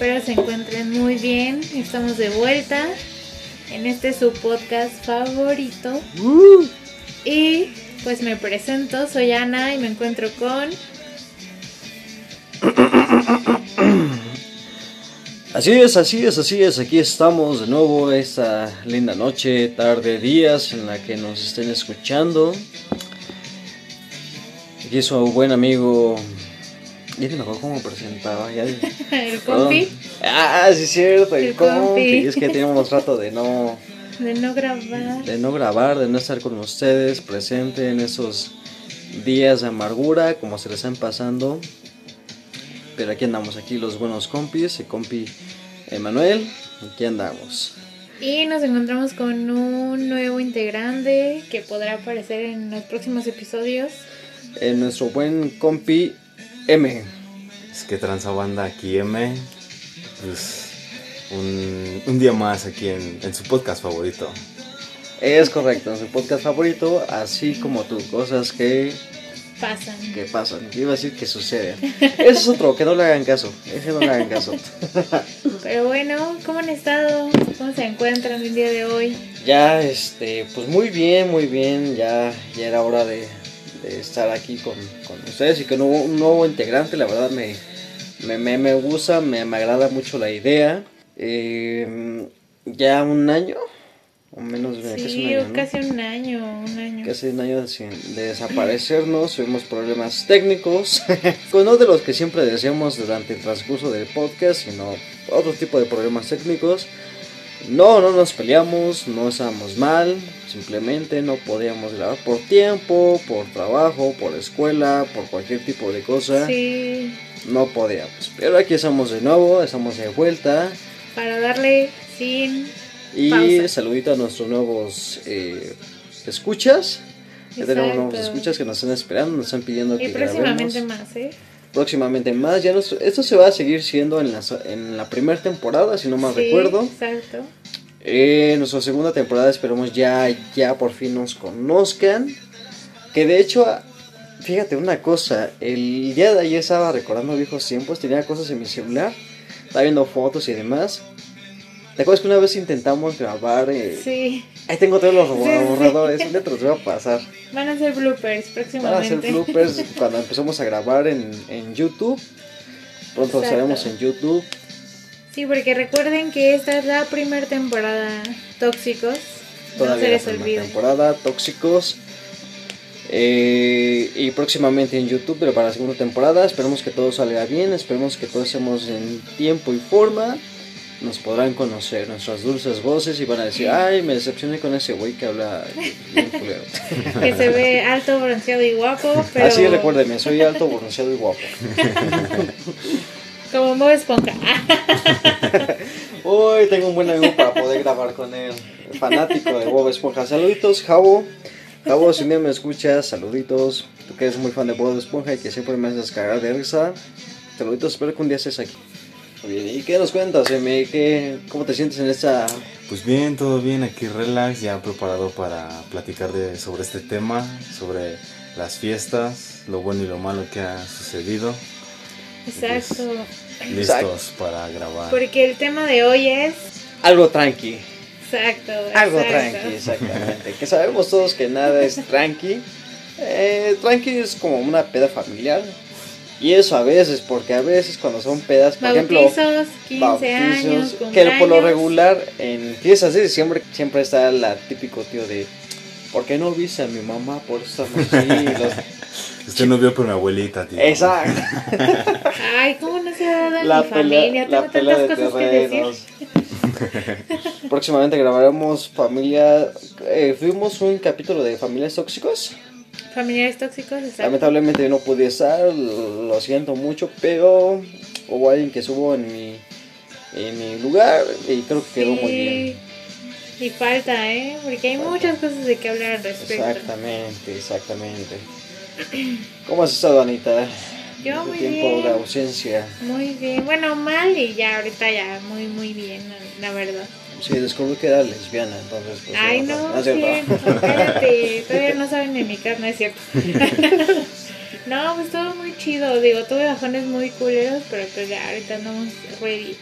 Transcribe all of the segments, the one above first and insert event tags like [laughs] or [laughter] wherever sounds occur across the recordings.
Espero se encuentren muy bien. Estamos de vuelta en este su podcast favorito. Y pues me presento, soy Ana y me encuentro con... Así es, así es, así es. Aquí estamos de nuevo esta linda noche, tarde, días en la que nos estén escuchando. Aquí su buen amigo. Ya ni me acuerdo cómo presentaba. Ya... [laughs] el compi. Ah, sí, es cierto, el, El compi. compi. Es que teníamos rato de no, De no grabar. de no grabar, de no estar con ustedes presente en esos días de amargura, como se les están pasando. Pero aquí andamos, aquí los buenos compis, el compi Emanuel, aquí andamos. Y nos encontramos con un nuevo integrante que podrá aparecer en los próximos episodios. Eh, nuestro buen compi M. Es que transa banda aquí M. Pues un, un día más aquí en, en su podcast favorito. Es correcto, en su podcast favorito, así como tú, cosas que, Pasan. que pasan. Yo iba a decir que suceden. Ese es otro, que no le hagan caso. Ese no le hagan caso. [laughs] Pero bueno, ¿cómo han estado? ¿Cómo se encuentran el día de hoy? Ya, este, pues muy bien, muy bien. Ya, ya era hora de, de estar aquí con, con ustedes y con un, un nuevo integrante. La verdad me, me, me, me gusta, me, me agrada mucho la idea. Eh, ya un año, o menos de casi un Sí, año, ¿no? casi un año, un año. Casi un año de, sin- de desaparecernos, tuvimos problemas técnicos, [laughs] pues no de los que siempre decíamos durante el transcurso del podcast, sino otro tipo de problemas técnicos. No, no nos peleamos, no estábamos mal, simplemente no podíamos grabar por tiempo, por trabajo, por escuela, por cualquier tipo de cosa, Sí, no podíamos. Pero aquí estamos de nuevo, estamos de vuelta para darle sin... y Pausa. saludito a nuestros nuevos eh, escuchas. Ya tenemos nuevos escuchas que nos están esperando, nos están pidiendo Y que próximamente grabemos. más, ¿eh? Próximamente más. Ya nuestro- esto se va a seguir siendo en la, en la primera temporada, si no mal Sí, recuerdo. Exacto. Eh, nuestra segunda temporada esperemos ya, ya por fin nos conozcan. Que de hecho, ah, fíjate una cosa, el día de ayer estaba recordando viejos tiempos, tenía cosas en mi celular, estaba viendo fotos y demás. ¿Te acuerdas que una vez intentamos grabar? eh, Sí, Ahí tengo todos los Sí, sí. borradores, un día te los voy a pasar. van a ser bloopers Van a próximamente. hacer bloopers cuando empezamos a grabar en, en YouTube. Pronto Exacto. estaremos en YouTube. Sí, porque recuerden que esta es la primera temporada Tóxicos. no se la les primera olvide. temporada, Tóxicos. Eh, y próximamente en YouTube, pero para la segunda temporada. Esperemos que todo salga bien. Esperemos que todos estemos en tiempo y forma. Nos podrán conocer nuestras dulces voces y van a decir: Ay, me decepcioné con ese güey que habla bien culero". [laughs] Que se ve alto, bronceado y guapo. Pero Así recuérdenme, soy alto, bronceado y guapo. [laughs] Como Bob Esponja. [laughs] Hoy tengo un buen amigo para poder grabar con él. Fanático de Bob Esponja. Saluditos, Javo. Javo, si un día me escuchas, saluditos. Tú que eres muy fan de Bob Esponja y que siempre me haces cagar de risa. Saluditos, espero que un día estés aquí. Muy bien, ¿y qué nos cuentas, M? ¿Qué, ¿Cómo te sientes en esta... Pues bien, todo bien, aquí relax, ya preparado para platicar de, sobre este tema, sobre las fiestas, lo bueno y lo malo que ha sucedido. Exacto. Listos para grabar. Porque el tema de hoy es. Algo tranqui. Exacto. Algo exacto. tranqui, exactamente. que sabemos todos que nada es tranqui. Eh, tranqui es como una peda familiar. Y eso a veces, porque a veces cuando son pedas, por ejemplo... Bautizos, 15 años, bautizos, que cumpleaños. por lo regular en fiestas de diciembre siempre está la típico tío de ¿por qué no viste a mi mamá? Por eso estamos así. los- Usted [laughs] no vio por mi abuelita, tío. Exacto. [laughs] Ay, ¿cómo no se ha dado La mi pelea, familia? la Tengo pelea de tantas cosas que decir. [laughs] Próximamente grabaremos familia. eh, fuimos un capítulo de familias tóxicos. Familiares tóxicos, exacto. Lamentablemente yo no pude estar, lo siento mucho, pero hubo alguien que estuvo en mi, en mi lugar y creo que quedó muy bien. Y falta, ¿eh? Porque hay Falta. muchas cosas de que hablar al respecto. Exactamente, exactamente. ¿Cómo has estado, Anita? Yo muy tiempo bien. de ausencia. Muy bien. Bueno, mal y ya ahorita ya muy, muy bien, la- verdad. Sí, descubrí que era lesbiana, entonces. pues, Ay, no, no, no es cierto. sí, espérate. Todavía no saben de mi carne, es cierto. [laughs] No, pues todo muy chido. Digo, tuve bajones muy culeros, pero pues ya ahorita andamos ready,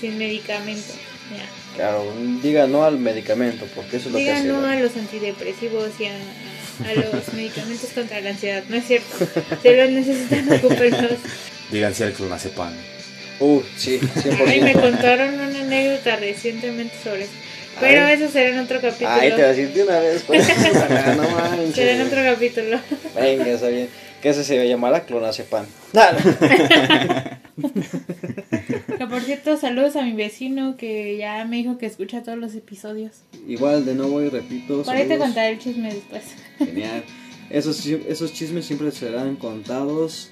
sin medicamento. Ya. Claro, diga no al medicamento, porque eso es lo que Diga hace. no a los antidepresivos y a, a [laughs] los medicamentos contra la ansiedad. No es cierto. Si los necesitan, ocúpenlos. Díganse al clonazepam. Uh, sí, 100%. Ay, me contaron una anécdota recientemente sobre eso. Pero Ay. eso será en otro capítulo. Ay, te la sentí una vez, pues. [laughs] no manches. será en otro capítulo. Venga, está bien. Que ese se llamará clonazepam. Nada. [laughs] Que por cierto, saludos a mi vecino que ya me dijo que escucha todos los episodios. Igual, de nuevo y repito. Por ahí te contaré el chisme después. Genial. Esos, esos chismes siempre serán contados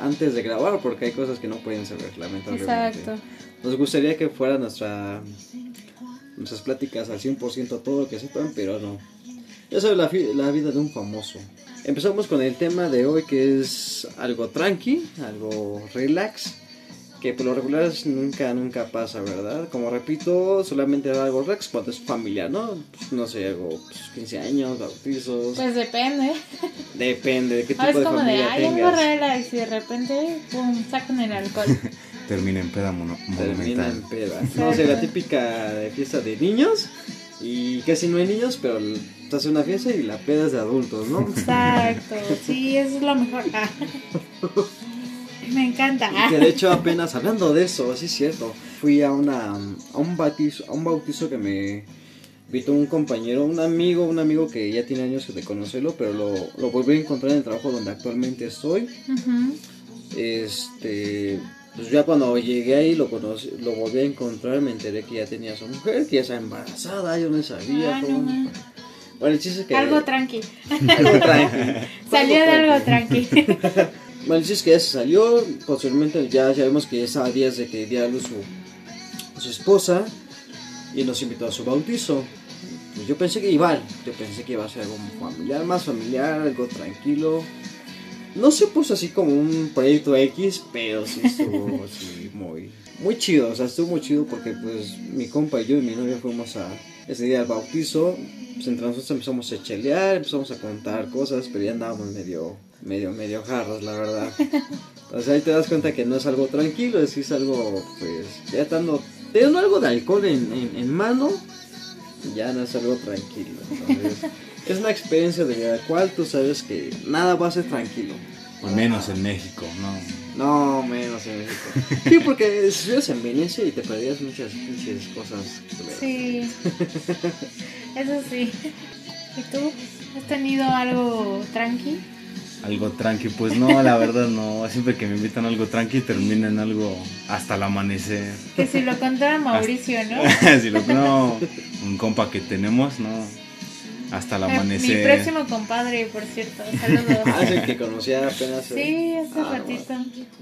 antes de grabar porque hay cosas que no pueden saber, lamentablemente. Exacto. Nos gustaría que fuera nuestra nuestras pláticas al 100% todo lo que sepan, pero no. Ya sabes la, fi- la vida de un famoso. Empezamos con el tema de hoy que es algo tranqui, algo relax, que por lo regular nunca, nunca pasa, ¿verdad? Como repito, solamente era algo relax cuando es familiar, ¿no? Pues, no sé, algo, pues, 15 años, bautizos, Pues depende. depende de qué tipo Ahora es de como de, familia ay, algo relax y de repente, pum, sacan el alcohol. [laughs] Termina en peda mono- Termina en peda. No sé, la [laughs] típica de fiesta de niños y casi no hay niños, pero te hace una fiesta y la peda es de adultos, ¿no? Exacto, [laughs] sí, eso es lo mejor. Ah. [laughs] Me encanta. Y que de hecho apenas hablando de eso, sí es cierto, fui a una a un bautizo, a un bautizo que me invitó un compañero, un amigo, un amigo que ya tiene años de conocerlo, pero lo, lo volví a encontrar en el trabajo donde actualmente estoy. Este, pues ya cuando llegué ahí lo conocí, lo volví a encontrar, me enteré que ya tenía su mujer, que ya estaba embarazada, yo no sabía. Ah, todo. no. Bueno, el chiste es que Algo [laughs] tranqui. algo tranqui. Salió de algo tranqui. [laughs] Bueno, el chiste es que ya se salió, posteriormente ya sabemos que ya estaba a días de que diera a luz su, su esposa y nos invitó a su bautizo. Pues yo pensé que igual, yo pensé que iba a ser algo familiar, más familiar, algo tranquilo. No se puso así como un proyecto X, pero sí estuvo [laughs] muy, muy chido. O sea, estuvo muy chido porque pues mi compa y yo y mi novia fuimos a ese día al bautizo. Pues entre nosotros empezamos a chelear, empezamos a contar cosas, pero ya andábamos medio, medio, medio jarros, la verdad. Entonces ahí te das cuenta que no es algo tranquilo, es que es algo, pues, ya estando, teniendo algo de alcohol en, en, en mano, ya no es algo tranquilo. Entonces, es una experiencia de la cual tú sabes que nada va a ser tranquilo. Al menos en México, ¿no? No, menos en México. Sí, porque vives en Venecia y te perdías muchas pinches cosas. Sí. Eso sí. ¿Y tú? ¿Has tenido algo tranqui? Algo tranqui, pues no, la verdad no. Siempre que me invitan a algo tranqui termina en algo hasta el amanecer. Que si lo contara Mauricio, ¿no? [laughs] si lo, no, un compa que tenemos, no. Hasta el Mi amanecer. próximo compadre, por cierto. Saludos. Ah, es el que conocía apenas. eh, Sí, hace Ah, ratito.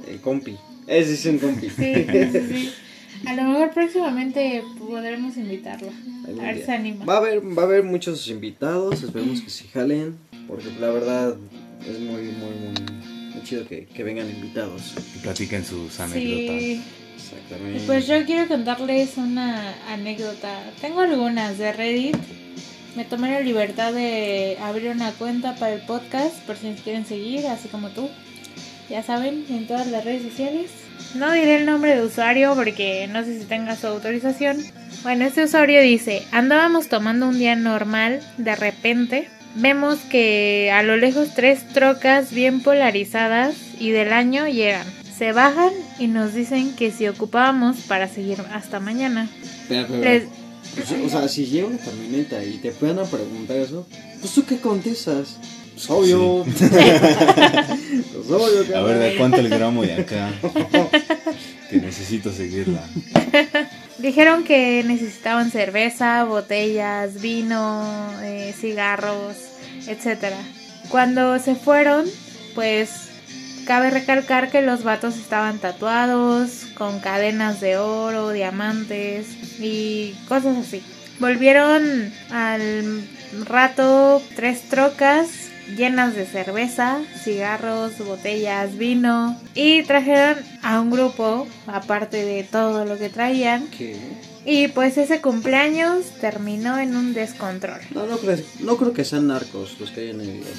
El compi. Ese es un compi. Sí, sí, sí. [laughs] A lo mejor próximamente podremos invitarlo. Algún A ver se anima. Va a haber, va a haber muchos invitados, esperemos que se jalen, porque la verdad es muy, muy, muy, muy chido que, que vengan invitados. Y platiquen sus anécdotas. Sí. Exactamente. Pues yo quiero contarles una anécdota. Tengo algunas de Reddit. Me tomé la libertad de abrir una cuenta para el podcast por si nos quieren seguir, así como tú. Ya saben, en todas las redes sociales. No diré el nombre de usuario porque no sé si tenga su autorización. Bueno, este usuario dice, andábamos tomando un día normal, de repente vemos que a lo lejos tres trocas bien polarizadas y del año llegan. Se bajan y nos dicen que si ocupábamos para seguir hasta mañana. Les-. Pues, o sea, si llega una camioneta y te puedan a preguntar eso, pues tú qué contestas. Pues obvio. pues [laughs] obvio, A ver, ¿de cuánto el gramo de acá? que necesito seguirla. Dijeron que necesitaban cerveza, botellas, vino, eh, cigarros, etc. Cuando se fueron, pues cabe recalcar que los vatos estaban tatuados, con cadenas de oro, diamantes y cosas así. Volvieron al rato tres trocas llenas de cerveza, cigarros, botellas, vino y trajeron a un grupo aparte de todo lo que traían ¿Qué? y pues ese cumpleaños terminó en un descontrol. No, no creo, no creo que sean narcos los que hay en el video.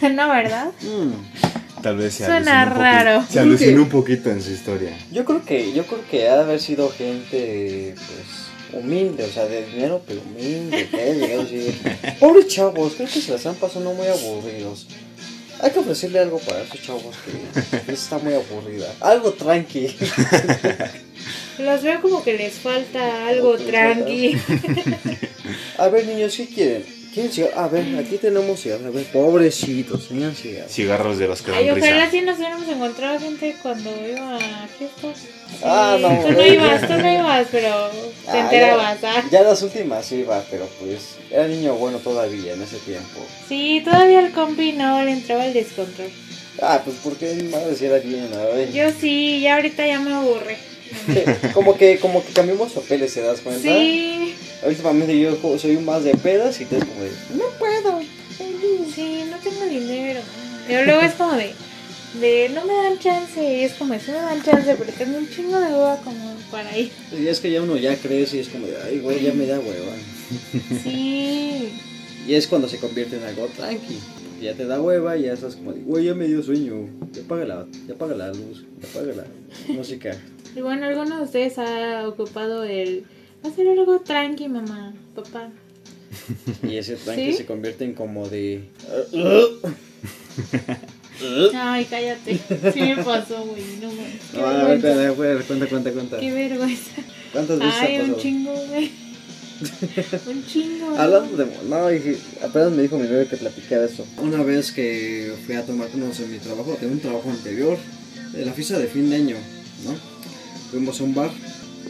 [laughs] no, ¿verdad? Mm, Tal vez se Suena raro. poquito- Se alucinó un poquito en su historia. Yo creo que, yo creo que ha de haber sido gente, pues, humilde, o sea, de dinero, pero humilde, que haya llegado así. Pobres chavos, creo que se la están pasando muy aburridos. Hay que ofrecerle algo para esos chavos que, [laughs] que está muy aburrida. Algo tranqui. [laughs] Los veo como que les falta algo tranqui. A ver, niños, ¿qué quieren? ¿Quieren cigarros? A ver, aquí tenemos cigarros. A ver, pobrecitos, tenían cigarros. Cigarros de los que Ay, dan ojalá risa. sí nos hubiéramos encontrado gente cuando iba a fiestas. Sí, Ah, no, Tú no ibas, tú no ibas, pero te Ah, enterabas, ya, ¿ah? ya las últimas iba, pero pues era niño bueno todavía en ese tiempo. Sí, todavía al compi no le entraba el descontrol. Ah, pues porque mi madre sí era bien, a ver. Yo sí, ya ahorita ya me aburre. [laughs] Como que, como que cambiamos papeles, ¿se das cuenta? Sí, Últimamente yo soy más de pedas y tú es como de, no puedo. sí, no tengo dinero. Pero luego es como de, de no me dan chance. Y es como, sí me dan chance, pero tengo un chingo de hueva como para ir. Y es que ya uno ya crece y es como de, ay, güey, ya me da hueva. Sí, Y es cuando se convierte en algo tranqui. Ya te da hueva y ya estás como de, güey, ya me dio sueño. Ya apaga la, ya apaga la luz, ya apaga la música. y bueno, ¿alguno de ustedes ha ocupado el hacer algo tranqui, mamá, papá? Y ese tranqui ¿Sí? se convierte en como de... Ay, cállate. Sí me pasó, güey, no No, a ver, cuenta, cuenta, cuenta, cuenta. Qué vergüenza. ¿Cuántas veces Ay, un chingo, güey. Un chingo. ¿no? Hablando de... No, dije, apenas me dijo mi bebé que platicara eso. Una vez que fui a tomar unos en mi trabajo, tengo un trabajo anterior, de la fiesta de fin de año, ¿no? Fuimos a un bar,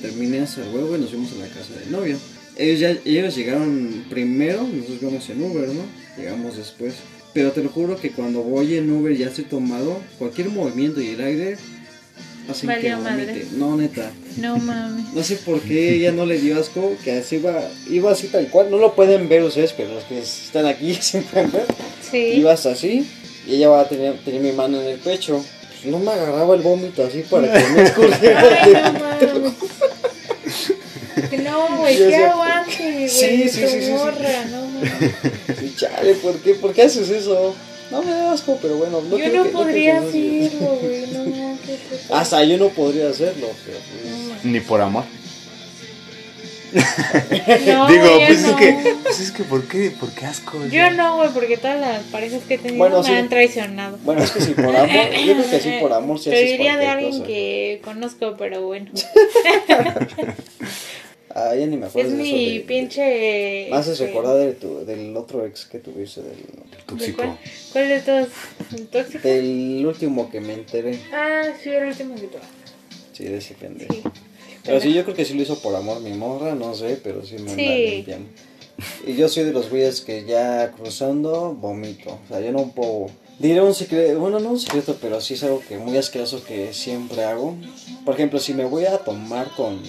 terminé hacer huevo y nos fuimos a la casa del novio. Ellos, ya, ellos llegaron primero, nosotros vamos en Uber, ¿no? Llegamos después. Pero te lo juro que cuando voy en Uber ya estoy tomado, cualquier movimiento y el aire hacen que madre. vomite. No, neta. No mames. No sé por qué ella no le dio asco, que así iba, iba así tal cual. No lo pueden ver ustedes, pero los que están aquí [laughs] sí pueden ver. Sí. Ibas así y ella va a tener, tenía mi mano en el pecho. Pues no me agarraba el vómito así para que no [laughs] escurriera. No. No, güey, qué aguante, güey. Sí, sí, sí, sí, sí. morra, no mames. Sí, chale, ¿por qué? ¿Por qué haces eso? No me da asco, pero bueno. No Yo creo no que- podría no- hacerlo, güey. No, [laughs] qué puto. Hasta yo no podría hacerlo, pero pues... No. Ni por amor. [laughs] No, Digo, pues no. es que, pues es que, ¿por qué? ¿Por qué asco? Yo no, güey, porque todas las parejas que he tenido Bueno, me sí. han traicionado. Bueno, es que sí, por amor, yo creo que sí, por amor sí Te haces diría de alguien cosa. que conozco, pero bueno. [laughs] Ah, ya ni me acuerdo Es de eso mi de- pinche. Me haces este, recordar de tu, del otro ex que tuviste, del, ¿de Tóxico. cuál? ¿Cuál de todos? ¿El tóxico? del último que me enteré. Ah, sí, el último que tuve. Sí, de ese pendejo. Sí. Pero sí, yo creo que sí lo hizo por amor mi morra, no sé, pero sí me Sí. limpiando. Y yo soy de los güeyes que ya cruzando vomito. O sea, yo no puedo. Diré un secreto, bueno, no un secreto, pero sí es algo que muy asqueroso que siempre hago. Por ejemplo, si me voy a tomar con,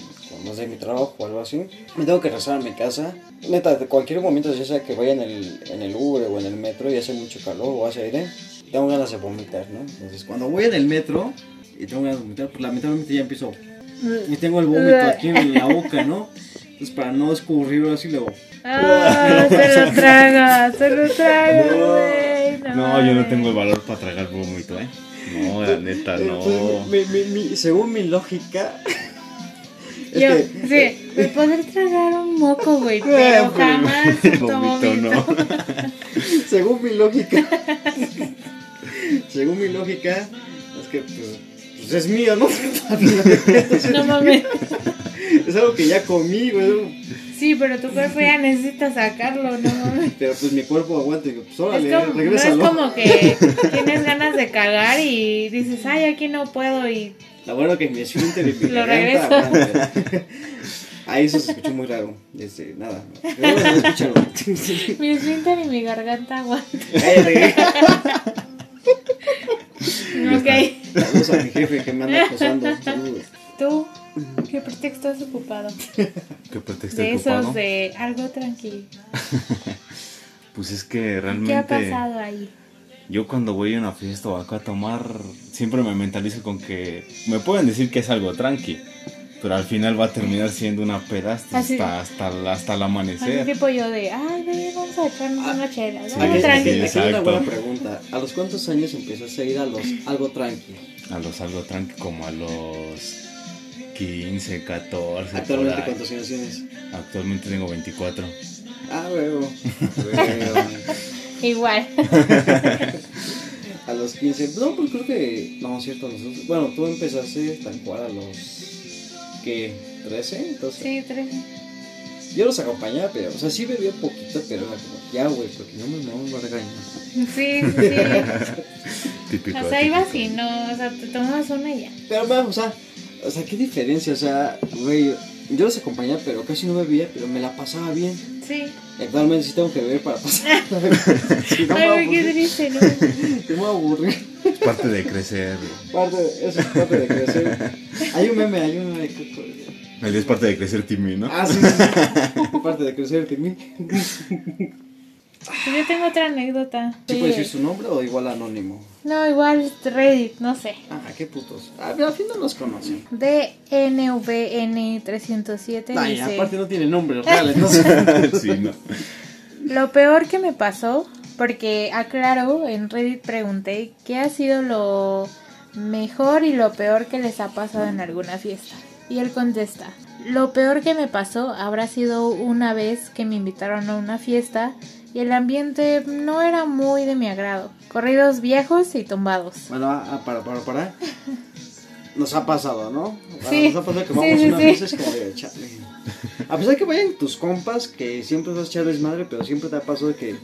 los de mi trabajo o algo así, me tengo que regresar a mi casa. Neta, de cualquier momento, ya sea que vaya en el, en el Uber o en el metro y hace mucho calor o hace aire, tengo ganas de vomitar, ¿no? Entonces, cuando voy en el metro y tengo ganas de vomitar, pues lamentablemente ya empiezo y tengo el vómito aquí en la boca, ¿no? Entonces para no escurrirlo así luego. Ah, se lo traga, se lo traga, No. güey. No, yo no tengo el valor para tragar vómito, ¿eh? No, la neta, no. Entonces, mi- mi- mi- según mi lógica. Es Yo, que- sí, me poder tragar un moco, güey, Eh, pero jamás tomo [laughs] no. [laughs] según mi lógica. [laughs] según mi lógica. Es que pues, pues es mío, ¿no? No mames. Es algo que ya comí, güey. Sí, pero tu cuerpo ya necesita sacarlo, no. [laughs] Pero pues mi cuerpo aguanta pues órale, Es como, no es como que [laughs] tienes ganas de cagar y dices, ay, aquí no puedo y Lo bueno que mi esfínter y mi [laughs] Lo aguantan. Ahí eso se escuchó muy raro. Este, nada. Pero bueno, escúchalo. mi esfínter y mi garganta aguantan. Cállate. Ok. Saludos a mi jefe que me anda acosando. Saludos. ¿Tú qué pretexto has ocupado? [laughs] ¿Qué pretexto De ocupado? esos de algo tranquilo. [laughs] Pues es que ¿Qué ha realmente pasado ahí? yo cuando voy a una fiesta o acá a tomar, siempre me mentalizo con que me pueden decir que es algo tranqui. Pero al final va a terminar siendo una peda hasta, Así- hasta, hasta, el Así amanecer. tipo yo de, ay, ve, vamos a echarnos una chela. Aquí, Vamos aquí- tranqui. aquí hay una buena pregunta. ¿A los cuántos años empezaste a ir a los algo tranqui? A los algo tranqui como a los 15, 14. por Actualmente. ¿cuántos años tienes? Actualmente tengo 24. Ah, huevo. [laughs] Igual. A los 15. No, pues creo que. No, cierto. Nosotros, bueno, tú empezaste tal cual a los. ¿Qué? ¿13? Entonces. Sí, tres. Yo los acompañaba, pero. O sea, sí bebía poquito, pero era como. Ya, güey, porque no me no me va a regañar. Sí, sí. [laughs] Típico. O sea, ibas y no, o sea, te tomas una y ya. Pero, bueno, o sea. O sea, qué diferencia. O sea, güey. Yo los acompañaba, pero casi no bebía, pero me la pasaba bien. Sí. Actualmente sí tengo que beber para pasar. [laughs] si no Ay, güey, qué triste, ¿no? Me aburrí. Es parte de crecer. Parte, eso es parte de crecer. Hay un meme, hay un meme. que- El es parte de crecer Timmy, ¿no? Ah, sí, sí, sí. Parte de crecer, Timmy. Pues yo tengo otra anécdota. ¿Sí Sí. puede decir su nombre o igual anónimo? No, igual Reddit, no sé. Ah, qué putos. Ah, pero al fin no los conocen. DNVN307 Ay, dice... aparte no tiene nombre real, entonces. [laughs] sí, no. Lo peor que me pasó, porque aclaro, en Reddit pregunté qué ha sido lo mejor y lo peor que les ha pasado en alguna fiesta. Y él contesta, lo peor que me pasó habrá sido una vez que me invitaron a una fiesta y el ambiente no era muy de mi agrado. Corridos viejos y tumbados. Bueno, ah, para, para, para. Nos ha pasado, ¿no? Ah, Sí. Nos ha pasado que vamos sí, sí. vez es como de chale. A pesar que vayan tus compas, que siempre vas a echar desmadre, pero siempre te ha pasado de que.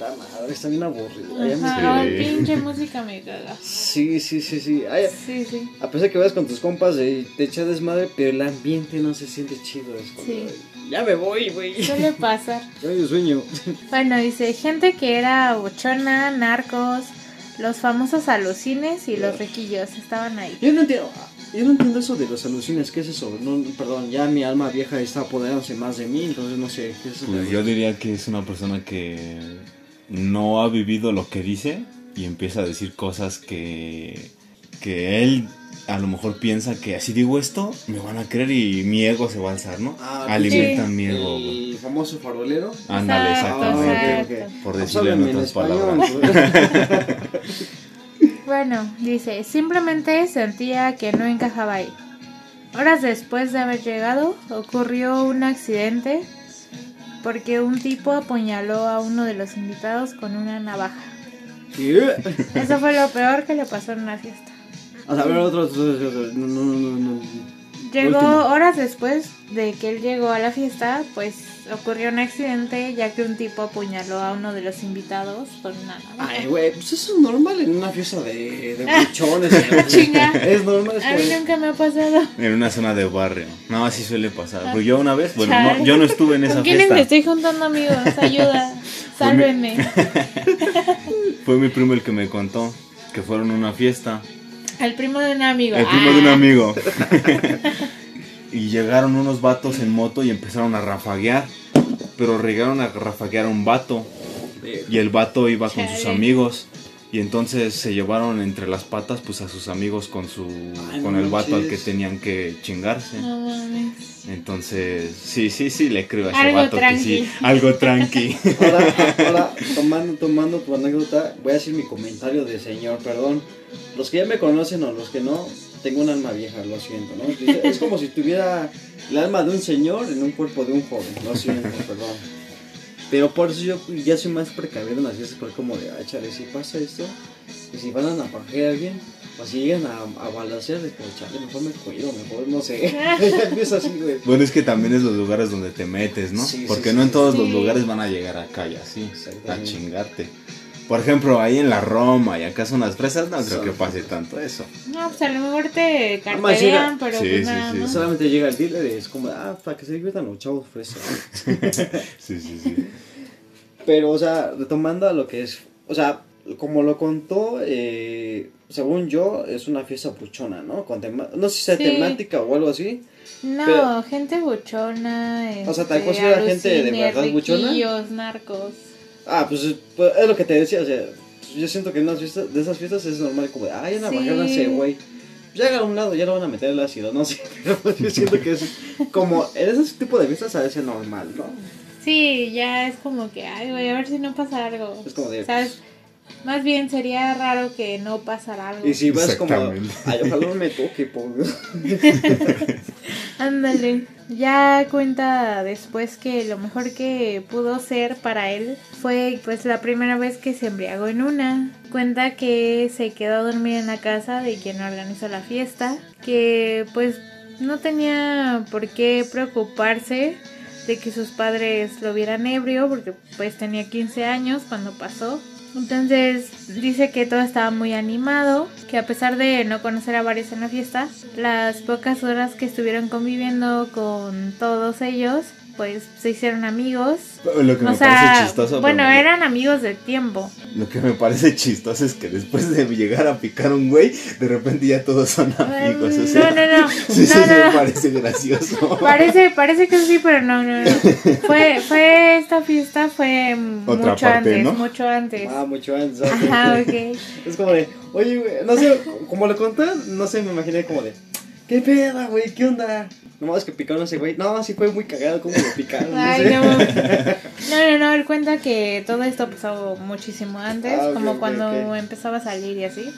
La madre está bien aburrida. Ajá, Sí. pinche música me caga. Sí, sí, sí, sí. Ay, Sí, sí. a pesar que vayas con tus compas, eh, te echas desmadre, pero el ambiente no se siente chido. Es como, Sí. Ya me voy, güey. Suele pasar. [laughs] Dio sueño. Bueno, dice, gente que era bochona, narcos, los famosos alucines y los riquillos estaban ahí. Yo no entiendo. Yo no entiendo eso de los alucines. ¿Qué es eso? No, perdón, ya mi alma vieja está apoderándose más de mí, entonces no sé. ¿Qué es eso? Pues yo diría que es una persona que no ha vivido lo que dice y empieza a decir cosas que, que él a lo mejor piensa que así digo esto, me van a creer y mi ego se va a alzar, ¿no? Ah, Alimentan sí. mi ego. güey. El famoso farolero. Ándale, Exacto, exactamente. exacto. Por Pues decirlo en otras palabras. pues. [laughs] Bueno, dice, simplemente sentía que no encajaba ahí. Horas después de haber llegado, ocurrió un accidente porque un tipo apuñaló a uno de los invitados con una navaja. Eso fue lo peor que le pasó en una fiesta. O sea, a ver, otro, no, no, no, no. Llegó Último. horas después de que él llegó a la fiesta, pues ocurrió un accidente ya que un tipo apuñaló a uno de los invitados con una navaja. Ay, güey, pues eso es normal en una fiesta de, de [laughs] buchones. Chinga. Es normal, es A mí nunca me ha pasado. En una zona de barrio. No, así suele pasar. Pues yo una vez, bueno, no, yo no estuve en esa ¿Con quiénes fiesta. me estoy juntando, amigos? [laughs] Ayuda. Sálvenme. [laughs] Fue mi primo el que me contó que fueron a una fiesta. Al primo de un amigo. El primo de un Ah. amigo. [laughs] [laughs] y llegaron unos vatos en moto y empezaron a rafaguear. Pero llegaron a rafaguear a un vato. Y el vato iba con sus amigos. Y entonces se llevaron entre las patas pues a sus amigos con su Ay, con el vato al que tenían que chingarse. No mames. Entonces, sí, sí, sí le creo a ese Algo vato que sí, algo tranqui. Ahora, ahora [laughs] tomando, tomando tu anécdota, voy a decir mi comentario de señor, perdón. Los que ya me conocen o los que no, tengo un alma vieja, lo siento, ¿no? Dice, Es como si tuviera el alma de un señor en un cuerpo de un joven, lo siento, [laughs] perdón. Pero por eso yo ya soy más precavido en las fiestas, porque como de, ah, chale, si pasa esto, y si van a napajear a alguien, o si llegan a, a balasear, chale, mejor me cuido, mejor no sé. [laughs] [laughs] Empieza así, güey. Bueno, es que también es los lugares donde te metes, ¿no? Sí, Porque sí, no en sí. todos los lugares van a llegar acá y así, a chingarte. Por ejemplo, ahí en la Roma y acá son las fresas, no creo que pase tanto eso. No, pues a lo mejor te carterean, pero Sí, pues sí, nada sí. más. Solamente llega el dealer y es como, ah, para que se diviertan los chavos fresas. [laughs] Sí, sí, sí. Pero, o sea, retomando a lo que es, o sea, como lo contó, eh, según yo, es una fiesta puchona, ¿no? Con tema- no sé si sea Sí. temática o algo así. No, Pero- gente buchona. O sea, ¿te este, considera gente de verdad buchona? narcos. Ah, pues, es- pues, es lo que te decía, o sea, yo siento que en unas fiestas, de esas fiestas es normal como, de, ay, una Sí. bajada ese güey. ya a un lado, ya lo van a meter el ácido, no sé. [laughs] Pero pues yo siento que es como, en ese tipo de fiestas a veces normal, ¿no? Sí, ya es como que, ay, güey, a ver si no pasa algo. Es como de. ¿Sabes? Más bien sería raro que no pasara algo. Y si vas como, Exactamente. ay, ojalá no me toque, por Dios. [laughs] Ándale. Ya cuenta después que lo mejor que pudo ser para él fue pues la primera vez que se embriagó en una. Cuenta que se quedó a dormir en la casa de quien organizó la fiesta, que pues no tenía por qué preocuparse de que sus padres lo vieran ebrio porque pues tenía 15 años cuando pasó. Entonces dice que todo estaba muy animado, que a pesar de no conocer a varios en la fiesta, las pocas horas que estuvieron conviviendo con todos ellos, pues se hicieron amigos. Lo que me sea, parece chistoso. bueno, eran amigos de tiempo. Lo que me parece chistoso es que después de llegar a picar un güey, de repente ya todos son amigos. o sea, no, no, [laughs] no, Sí, sí, no, me no, no. parece gracioso. Parece, parece que sí, pero no, no, no. [laughs] Fue, fue esta fiesta fue Otra mucho parte, antes, ¿no? mucho antes. Ah, mucho antes. Ajá, ok. [laughs] Es como de, oye, güey, no sé, como lo conté, no sé, me imaginé como de, ¿qué pedo, güey? ¿Qué onda? Nomás que picaron a ese güey. No, sí fue muy cagado como lo picaron. no Ay, sé. no. [laughs] No, no, no, él cuenta que todo esto pasó muchísimo antes, Ah, como cuando empezaba a salir y así.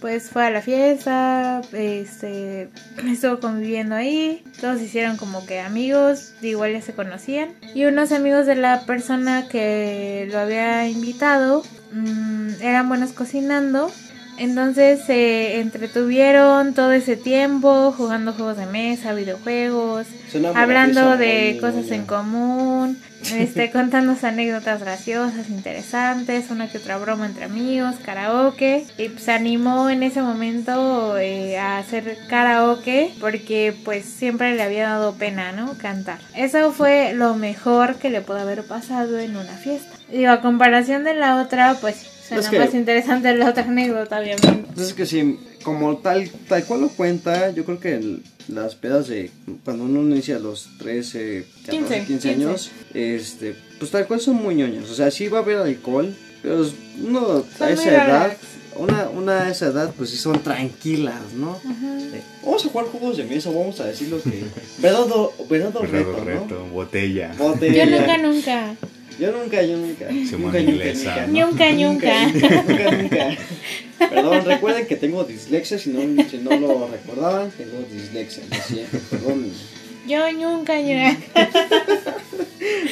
Pues fue a la fiesta, este, estuvo conviviendo ahí, todos se hicieron como que amigos, igual ya se conocían. Y unos amigos de la persona que lo había invitado mm, eran buenos cocinando. Entonces se entretuvieron todo ese tiempo jugando juegos de mesa, videojuegos, hablando de cosas en común, [laughs] este, contándose anécdotas graciosas, interesantes, una que otra broma entre amigos, karaoke. Y pues, se animó en ese momento eh, a hacer karaoke porque pues siempre le había dado pena, ¿no? Cantar. Eso fue lo mejor que le pudo haber pasado en una fiesta. Digo, a comparación de la otra, pues suena Es que- más interesante la otra anécdota, obviamente. Entonces que sí, como tal, tal cual lo cuenta, yo creo que el- las pedas de cuando uno inicia a los 13, 14, 15, 15, años, este, pues tal cual son muy ñoños. O sea, sí va a haber alcohol, pero es- uno Son a esa edad, relax. una, una a esa edad, pues sí son tranquilas, ¿no? Ajá. De, Vamos a jugar juegos de mesa, vamos a decir lo que... Verdad o reto, Reto, ¿no? reto, botella. Botella. Yo nunca, nunca. Yo nunca, yo nunca. Nunca, inglesa, ¿no? Nunca, nunca. [laughs] Nunca, nunca. Perdón, recuerden que tengo dislexia, si no, si no lo recordaban, tengo dislexia, siento, perdón. Yo nunca, nunca.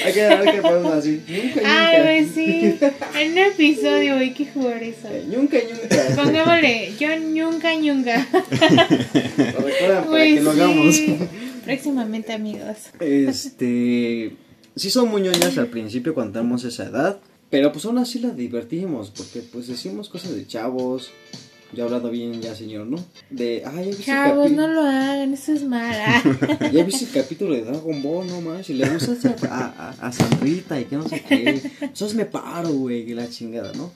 Hay que, hay que ponerlo así. Nunca, nunca. Ay, pues sí. En un episodio hay que jugar eso. Eh, Nunca, nunca. Pongámosle, yo nunca, nunca. Lo recuerdan para Pues que lo hagamos. Próximamente, amigos. Este. Sí, son muy ñoñas al principio cuando tenemos esa edad. Pero pues aún así las divertimos. Porque pues decimos cosas de chavos. Ya hablando bien, ya señor, ¿no? De. Ay, ya viste el Chavos, no lo hagan, eso es mala. [laughs] Ya viste el capítulo de Dragon Ball, no más. Y le gustaste a, a, a- Sandrita y que no sé qué. Entonces me paro, güey, que la chingada, ¿no?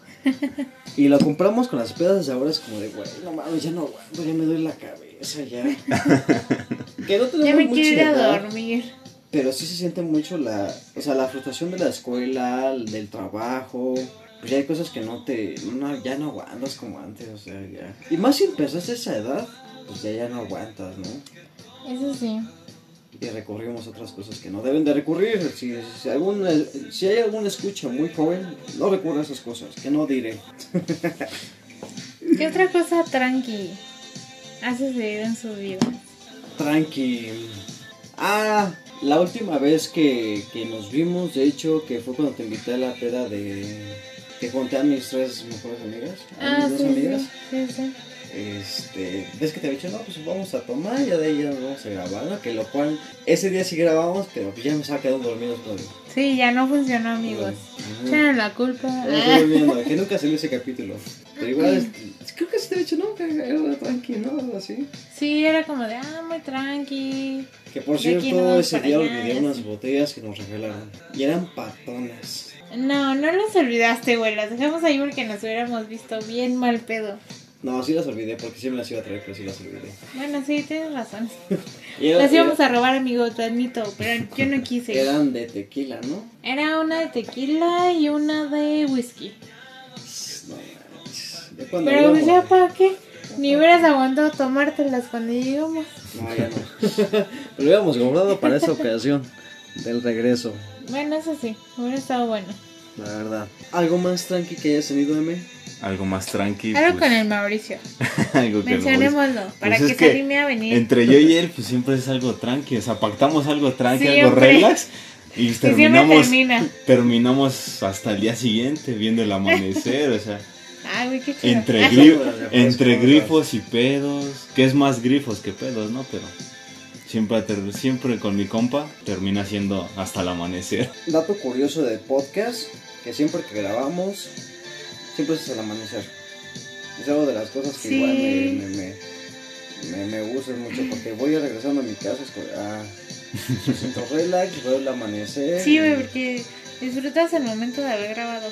Y lo compramos con las pedas de ahora. Es como de, güey, no mames, ya no aguanto, ya me duele la cabeza, ya. [laughs] que no tenemos Ya me mucha quiero ir a dormir. Pero sí se siente mucho la. O sea, la frustración de la escuela, del trabajo. Pues ya hay cosas que no te. No, ya no aguantas como antes, o sea, ya. Y más si empezaste a esa edad, pues ya, ya no aguantas, ¿no? Eso sí. y recurrimos a otras cosas que no deben de recurrir. Si, si, algún, si hay algún escucha muy joven, no recurra a esas cosas, que no diré. ¿Qué otra cosa tranqui ha sucedido en su vida? Tranqui. Ah, la última vez que, que nos vimos, de hecho, que fue cuando te invité a la peda de... Que conté a mis tres mejores amigas. A Ah, mis sí, dos amigas. sí, sí. Este, ves que te había dicho, no, pues vamos a tomar, ya de ahí ya nos vamos a grabar, ¿no? Que lo cual, ese día sí grabamos, pero pues ya nos ha quedado dormidos todos. Sí, ya no funcionó, amigos. Echaron la culpa. Estoy olvidando, que nunca salió ese capítulo. Pero igual, es- creo que sí te he dicho, no, que era tranquilo, ¿no? Algo así. Sí, era como de, ah, muy tranqui. Que por cierto, ese día olvidé unas botellas que nos regalaron. Y eran patonas. No, no las olvidaste, güey. Las dejamos ahí porque nos hubiéramos visto bien mal pedo. No, sí las olvidé, porque sí me las iba a traer, pero sí las olvidé. Bueno, sí, tienes razón. [laughs] Era- Las íbamos era- a robar, amigo, te admito, pero yo no quise. Eran de tequila, ¿no? Era una de tequila y una de whisky. Cuando Pero hablamos- ya, ¿para qué? Ni hubieras aguantado tomártelas cuando llegamos. No, ya no. [laughs] Lo habíamos comprado para esta ocasión del regreso, Bueno, eso sí, hubiera estado bueno. la verdad. ¿Algo más tranqui que hayas tenido, M? Algo más tranqui. Algo pues, con el Mauricio. [laughs] algo que Mencionémoslo, para Pues es que se anime a venir. Entre yo y él, pues siempre es algo tranqui. O sea, pactamos algo tranqui, algo relax. Y terminamos, termina. terminamos hasta el día siguiente viendo el amanecer. O sea, Ay, güey, qué chido. entre, Ah, entre grifos y pedos. Que es más grifos que pedos, ¿no? Pero siempre, siempre con mi compa termina siendo hasta el amanecer. [laughs] Dato curioso del podcast, que siempre que grabamos, siempre es el amanecer. Es algo de las cosas que Sí. igual me, me, me, me, me gustan mucho, porque voy regresando a mi casa, ah, me siento relax, veo el amanecer. Sí, y- güey, porque disfrutas el momento de haber grabado.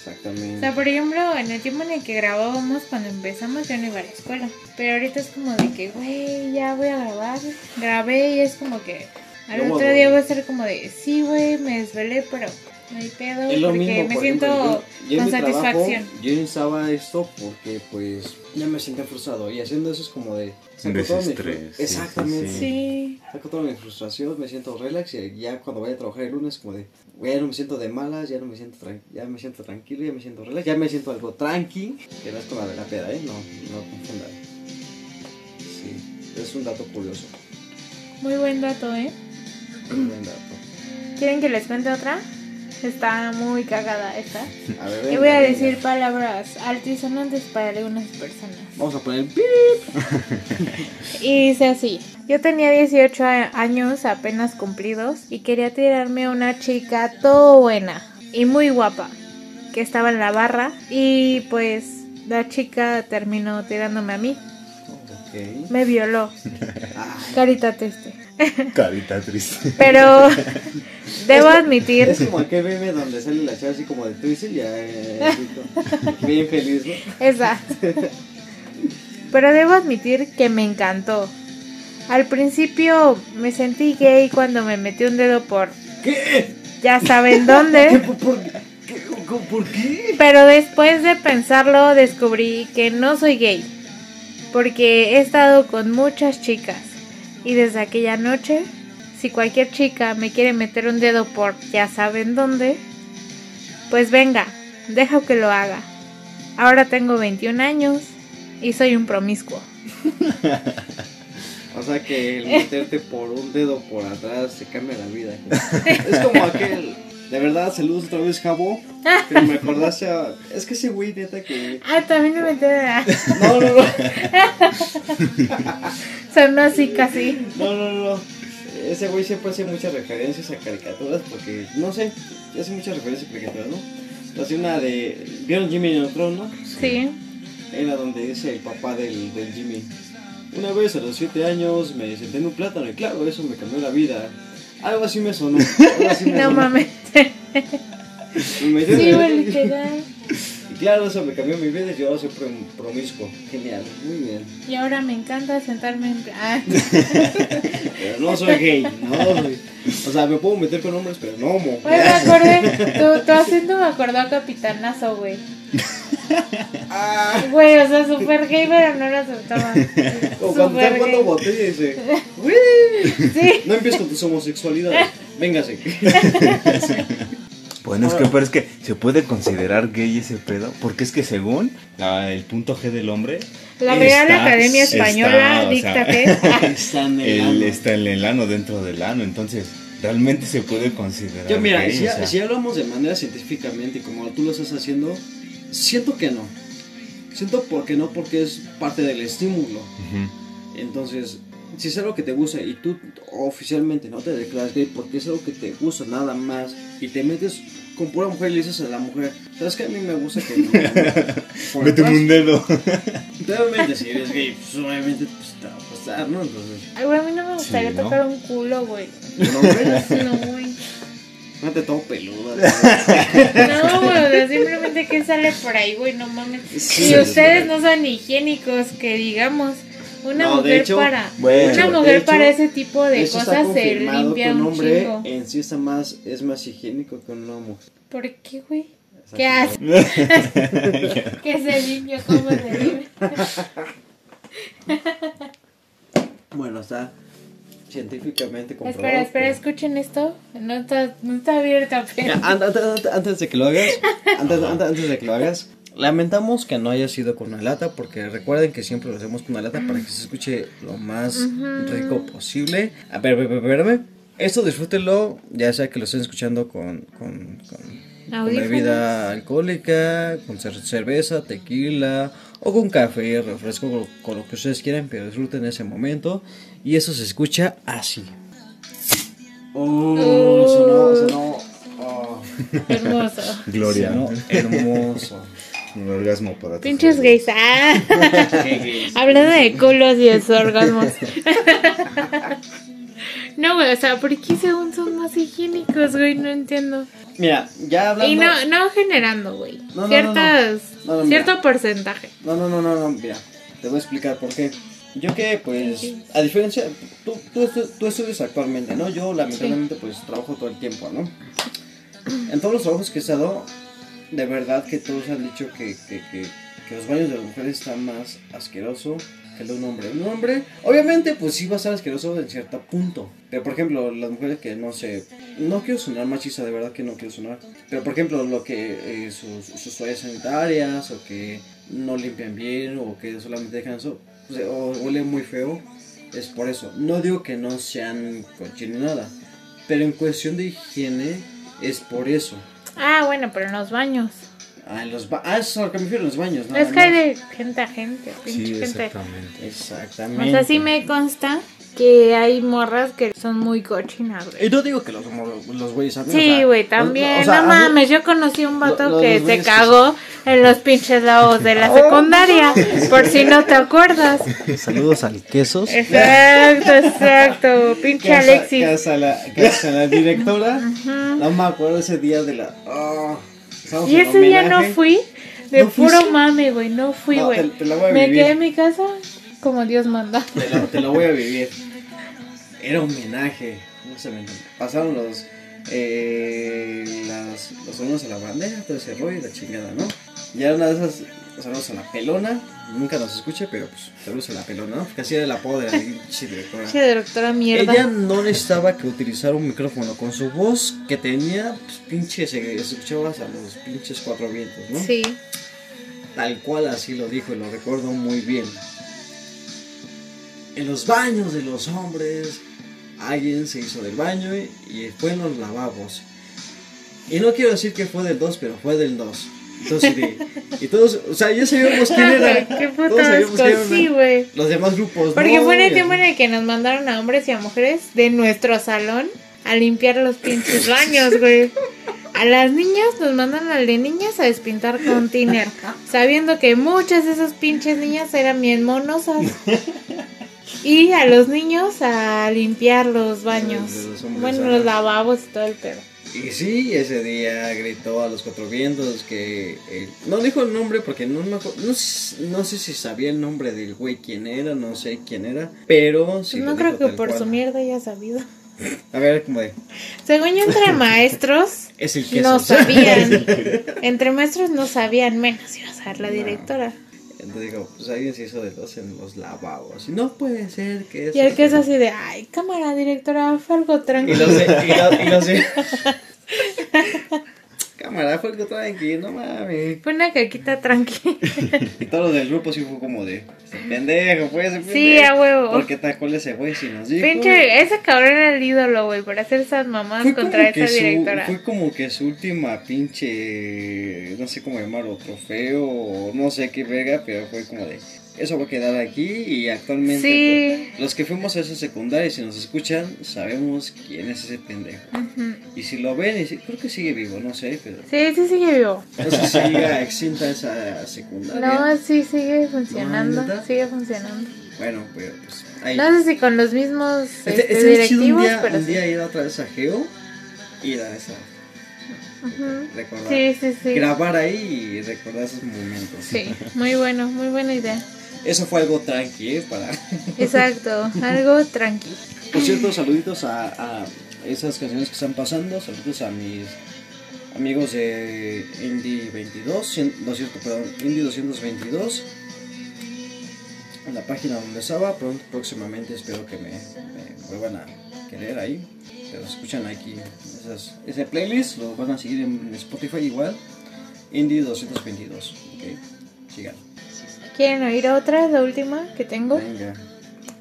Exactamente. O sea, por ejemplo, en el tiempo en el que grabábamos, cuando empezamos, yo no iba a la escuela. Pero ahorita es como de que, güey, ya voy a grabar. Grabé y es como que al otro día voy a ser como de, sí, güey, me desvelé, pero no hay pedo. Es lo porque mismo, me por siento ejemplo, yo- yo en con mi trabajo, satisfacción. yo iniciaba esto porque pues ya me sentía frustrado y haciendo eso es como de Desestrés, sí, Exactamente. sí, Sí, Saco toda mi frustración, me siento relax y ya cuando vaya a trabajar el lunes como de, ya no me siento de malas, ya no me siento ya me siento tranquilo, ya me siento relax, ya me siento algo tranqui, que no es como la de la peda, ¿eh? No, no confundan. Sí, es un dato curioso. muy buen dato, ¿eh? un buen dato. ¿Quieren que les cuente otra? Está muy cagada esta. A ver, Y voy a venga. decir palabras altisonantes para algunas personas. Vamos a poner pi. [laughs] Y dice así, yo tenía 18 a- años apenas cumplidos y quería tirarme a una chica todo buena y muy guapa que estaba en la barra y pues la chica terminó tirándome a mí, Ok. me violó, [laughs] carita triste. [laughs] Carita triste. Pero [laughs] debo admitir, Es como aquel meme donde sale la chava así como de Twizzle, ya eh, bien feliz, ¿no? esa. [laughs] Pero debo admitir que me encantó. Al principio me sentí gay cuando me metí un dedo por ¿Qué? ya saben ¿Qué? dónde. ¿Por, por, qué? ¿Por- por qué? Pero después de pensarlo descubrí que no soy gay. Porque he estado con muchas chicas. Y desde aquella noche, si cualquier chica me quiere meter un dedo por ya saben dónde, pues venga, deja que lo haga. Ahora tengo 21 años y soy un promiscuo. [laughs] O sea que el meterte por un dedo por atrás te cambia la vida. [laughs] Es como aquel. De verdad, saludos otra vez, Jabo. Pero me acordaste a. Es que ese güey, neta, que. Ah, también me metí de... No, no, no. Sonó así casi. No, no, no. Ese güey siempre hace muchas referencias a caricaturas porque, no sé, hace muchas referencias a caricaturas, ¿no? Hace una de. ¿Vieron Jimmy Neutron, no? Sí. Era donde dice el papá del, del Jimmy. Una vez a los 7 años me senté en un plátano y claro, eso me cambió la vida. Algo así me sonó. Algo así me [laughs] No sonó. mames. Me Sí, literal. Y claro, eso me cambió mi vida yo ahora soy prom- promiscuo. Genial, muy bien. Y ahora me encanta sentarme en... Ah. Pero no soy gay, no soy. O sea, me puedo meter con hombres, pero no homo. Güey, me acordé, tu, tu acento me acordó a Capitanazo, güey. Ah, Güey, o sea, super gay, pero no lo aceptaba. como cuando está jugando botella y dice, [laughs] "Uy". Sí. No empieces con tus homosexualidades. Véngase. [laughs] Bueno, es que, pero es que se puede considerar gay ese pedo, porque es que según la- el punto G del hombre, La Real Está- Academia Española está, o dicta. [laughs] Está en el él ano. está en el ano dentro del ano, entonces realmente se puede considerar Yo, mira, gay, si, o sea, si hablamos de manera científicamente y como tú lo estás haciendo, siento que no. Siento porque no, porque es parte del estímulo. Entonces, si es algo que te gusta y tú oficialmente no te declaras gay porque es algo que te gusta nada más y te metes con pura mujer y le dices a la mujer, ¿sabes que A mí me gusta que... Méteme atrás". [laughs] un dedo. [laughs] Obviamente, si eres gay, pues obviamente pues, te va a pasar, ¿no? Entonces, Ay, güey, a mí no me gustaría Sí, ¿no? tocar un culo, güey. no, güey, [laughs] No, güey. no te todo peludo. No, güey, simplemente que sale por ahí, güey, no mames. Sí, y ustedes no son higiénicos, que digamos. Una No, mujer hecho- para Bueno. una mujer hecho, para ese tipo de cosas se limpia que un un hombre chingo. en sí está más, es más higiénico que una mujer. ¿Por qué, güey? ¿Qué hace? [laughs] ¿Qué es el niño? ¿Cómo se vive? [laughs] Bueno, está científicamente comprobado. Espera, espera, que- escuchen esto. No está, no está abierta, pero. Ya, an- an- an- antes de que lo hagas, antes, antes- antes de que lo hagas, lamentamos que no haya sido con una lata, porque recuerden que siempre lo hacemos con una lata para que se escuche lo más rico posible. A ver, ver, ver, espérame. Esto disfrútenlo, ya sea que lo estén escuchando con, con, con, con Audífonos. bebida alcohólica, con cer- cerveza, tequila o con café, refresco, con, con lo que ustedes quieran, pero disfruten ese momento. Y eso se escucha así. Oh, sonó, sonó. oh. Hermoso. Gloria. Sonó hermoso. Un orgasmo para tus Pinches oídos. gays. Ah. [laughs] Hablando de culos y de sus orgasmos. No, güey, o sea, ¿por qué según son más higiénicos, güey? No entiendo. Mira, ya hablando. Y no, no generando, güey. No, no, no, no. Ciertas, No, no, mira. cierto porcentaje. No, no, no, no, no, mira, te voy a explicar por qué. Yo que, pues, a diferencia, tú, tú, tú estudias actualmente, ¿no? Yo, lamentablemente, pues, trabajo todo el tiempo, ¿no? En todos los trabajos que he estado, de verdad que todos han dicho que, que, que, que los baños de las mujeres están más asqueroso que el de un hombre. Un hombre, obviamente, pues sí va a estar asqueroso en cierto punto. Pero, por ejemplo, las mujeres que, no sé, no quiero sonar machista, de verdad que no quiero sonar. Pero, por ejemplo, lo que eh, sus, sus toallas sanitarias, o que no limpian bien, o que solamente dejan eso, o, sea, o huele muy feo, es por eso. No digo que no sean cochinos ni nada, pero en cuestión de higiene es por eso. Ah, bueno, pero en los baños. Ah, en los ba- ah, eso es a lo que me refiero, en los baños, ¿no? es que hay de gente a gente, pinche Sí, gente. exactamente. Exactamente. O sea, sí me consta que hay morras que son muy cochinas, güey. Y no digo que los, los güeyes o Sí, sea, güey, o- también. o sea, no mames, yo conocí un vato lo- lo- que se que cagó en los pinches lavabos de la [laughs] secundaria. por si no te acuerdas. Saludos al quesos. Exacto, exacto. Pinche Casa, Alexis. casa la, casa la directora. No me acuerdo ese día de la. ah, Y ese día no homenaje. fui. De ¿No fuiste? puro mame, güey. No fui, No, güey. te- te Me quedé en mi casa como Dios manda. Te lo, te lo voy a vivir. Era homenaje. justamente. Pasaron los. Eh, las, los honores a la bandera, todo ese rollo y la chingada, ¿no? Y era una de esas. Saludos a la pelona. Nunca nos escuche, pero pues saludos a la pelona, ¿no? Porque así era el apodo de la directora. Pinche doctora mierda. Ella no necesitaba que utilizara un micrófono. Con su voz que tenía, pues pinche, se, se escuchaba a los pinches cuatro vientos, ¿no? Sí. Tal cual así lo dijo y lo recuerdo muy bien. En los baños de los hombres, alguien se hizo del baño y, y fue en los lavabos. Y no quiero decir que fue del 2, pero fue del 2. Entonces, y, y todos, o sea, ya sabíamos quién Ah, era. Qué Todos puto sabíamos asco. quién era. Sí, güey. Los demás grupos, Porque no, fue en el tiempo en el que nos mandaron a hombres y a mujeres de nuestro salón a limpiar los pinches baños, güey. A las niñas nos mandan al de niñas a despintar con tiner, sabiendo que muchas de esas pinches niñas eran bien monosas. Y a los niños a limpiar los baños. Los Bueno, los lavabos y todo el pedo. Y sí, ese día gritó a los cuatro vientos que... eh, no dijo el nombre porque no me acuerdo- no, no sé si sabía el nombre del güey quién era, no sé quién era, pero sí no creo que por cual. su mierda haya sabido. A ver, como de... Según yo, entre [laughs] maestros Es el queso. no sabían. [laughs] Entre maestros no sabían, menos iba a ser la No. directora. Entonces digo, pues alguien se hizo de dos en los lavabos. Y no puede ser que eso... Y el que es así de, ay, cámara, directora, fue algo Y tranquilo. los de... Y los, y los [laughs] de- Cámara, fue algo tranquilo, no mames. Fue una caquita tranquila. Y todos los del grupo sí fue como de... "Ese Pendejo, fue ese pendejo. Sí, a huevo. Porque tal cual ese güey sí nos dijo. Pinche, ese cabrón era el ídolo, güey, por hacer esas mamás Fue contra esa su, directora. fue como que su última pinche, no sé cómo llamarlo, trofeo no sé qué verga, pero fue como de, eso va a quedar aquí y actualmente Sí. pues, los que fuimos a esa secundaria y si nos escuchan sabemos quién es ese pendejo. Ujú. Y si lo ven, y si- creo que sigue vivo, no sé, pero Sí, sí sigue vivo. no sé si siga extinta esa secundaria. No, sí sigue funcionando. ¿neta? sigue funcionando. Bueno, pero pues ahí. No sé si con los mismos Este, este, estaría chido un directivos, día, pero un sí. día ir otra vez a Geo y ir a esa, Ujú. recordar. Sí, sí, sí. grabar ahí y recordar esos momentos. Sí, muy bueno, muy buena idea. Eso fue algo tranqui, ¿eh? Para... [laughs] Exacto, algo tranqui. Por cierto, saluditos a, a esas canciones que están pasando, saluditos a mis amigos de Indie 22, no cierto, perdón, Indie 222, en la página donde estaba, pronto, próximamente espero que me, me vuelvan a querer ahí, pero escuchan aquí esas, ese playlist, lo van a seguir en Spotify igual, Indie 222, ok, sigan. ¿Quieren oír otra, la última que tengo? Venga,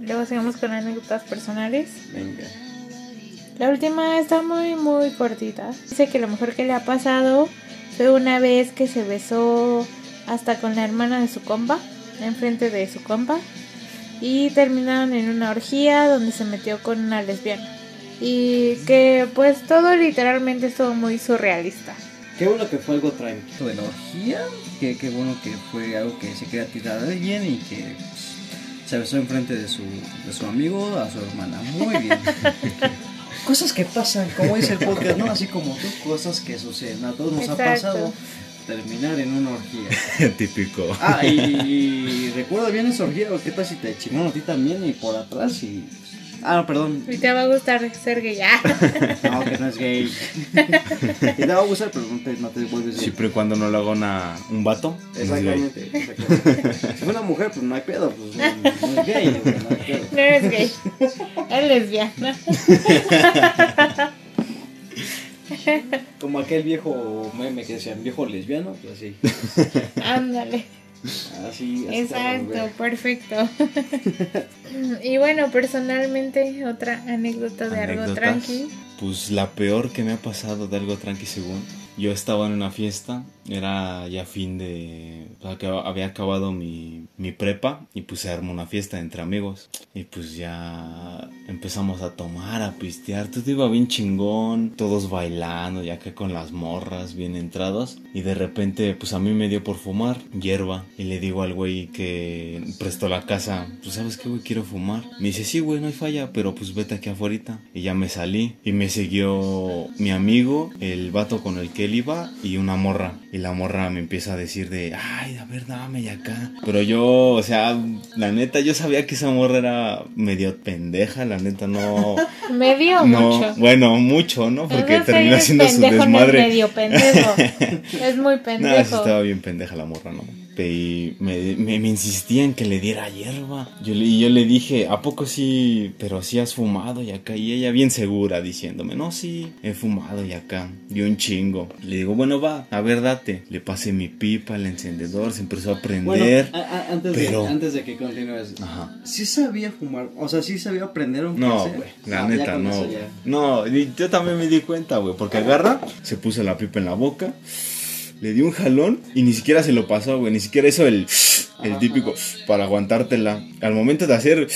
Luego sigamos con anécdotas personales. venga. La última está muy, muy cortita. Dice que lo mejor que le ha pasado fue una vez que se besó hasta con la hermana de su compa, enfrente de su compa, y terminaron en una orgía donde se metió con una lesbiana. Y que pues todo literalmente estuvo muy surrealista. Qué bueno que fue algo tranquilo de la orgía. Qué, qué bueno que fue algo que se quería tirar a alguien y que pues, se besó enfrente de su, de su amigo a su hermana. Muy bien. [laughs] cosas que pasan, como dice el podcast, ¿no? Así como tú, cosas que suceden. A todos nos ha pasado terminar en una orgía. [laughs] Típico. Ah, y, y recuerda bien esa orgía, o qué tal si te chingaron a ti también y por atrás y... Ah, no, perdón. Y te va a gustar ser gay. Ah. [laughs] No, que no es gay. [laughs] y te va a gustar, pero no te, no te vuelves gay. Siempre y cuando no lo haga una, un vato. no es gay. Exactamente, exactamente. Si fue una mujer, pues no hay pedo, pues no, no es gay, no hay pedo. No eres gay. Es lesbiana. Como aquel viejo meme que decían viejo lesbiano, pues así. Ándale. Así, así Exacto, perfecto. [laughs] y bueno, personalmente, otra anécdota de algo tranqui. Pues la peor que me ha pasado de algo tranqui según. Yo estaba en una fiesta, era ya fin de... o sea, había acabado mi, mi prepa y pues se armó una fiesta entre amigos. Y pues ya empezamos a tomar, a pistear. Todo iba bien chingón, todos bailando, ya que con las morras bien entrados. Y de repente pues a mí me dio por fumar hierba. Y le digo al güey que prestó la casa, pues sabes qué güey, quiero fumar. Me dice, sí güey, no hay falla, pero pues vete aquí afuera. Y ya me salí y me siguió mi amigo, el vato con el que él iba y una morra. Y la morra me empieza a decir de, ay, a ver, dame y acá. Pero yo, o sea, la neta, yo sabía que esa morra era medio pendeja, la neta no... [laughs] Medio o no, mucho. bueno, mucho, ¿no? Porque Entonces, terminó siendo su no es desmadre. medio pendejo. Es muy [laughs] No, pendejo. estaba bien pendeja la morra, ¿no? Y me, me, me insistía en que le diera hierba. Yo y yo le dije, ¿a poco sí? Pero sí has fumado y acá. Y ella bien segura diciéndome, no, sí, he fumado y acá. Y un chingo. Le digo, bueno, va, a ver, date. Le pasé mi pipa, el encendedor, se empezó a Bueno, prender. a- a- antes, pero- de, antes de que continúes, sí sabía fumar, o sea, sí sabía aprender un No, güey, la Ah, neta, no. No, y yo también me di cuenta, güey, porque agarra, se puso la pipa en la boca, le dio un jalón y ni siquiera se lo pasó, güey, ni siquiera hizo el, el típico para aguantártela. Al momento de hacer,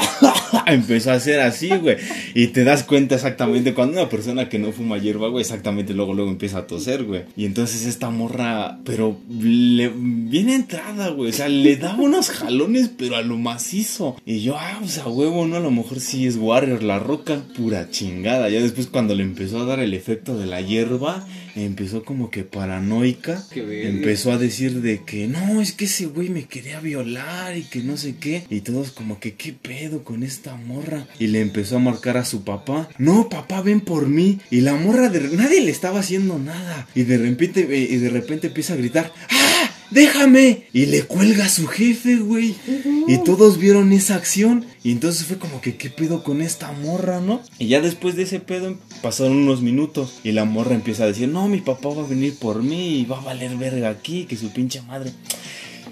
[coughs] empezó a hacer así, güey, y te das cuenta exactamente cuando una persona que no fuma hierba, güey, exactamente luego, luego empieza a toser, güey. Y entonces esta morra, pero le, bien entrada, güey, o sea, le daba unos jalones, pero a lo macizo. Y yo, ah, pues a huevo, ¿no? A lo mejor sí es Warrior, la roca, pura chingada. Ya después cuando le empezó a dar el efecto de la hierba, empezó como que paranoica. Empezó a decir de que no, es que ese güey me quería violar y que no sé qué. Y todos como que, ¿qué pedo con esta morra? Y le empezó a marcar a su papá. No, papá, ven por mí. Y la morra, de... nadie le estaba haciendo nada. Y de repente, eh, y de repente empieza a gritar, ¡ah! Déjame. Y le cuelga a su jefe, güey. Y todos vieron esa acción. Y entonces fue como que, ¿qué pedo con esta morra, no? Y ya después de ese pedo pasaron unos minutos. Y la morra empieza a decir, no, mi papá va a venir por mí y va a valer verga aquí, que su pinche madre.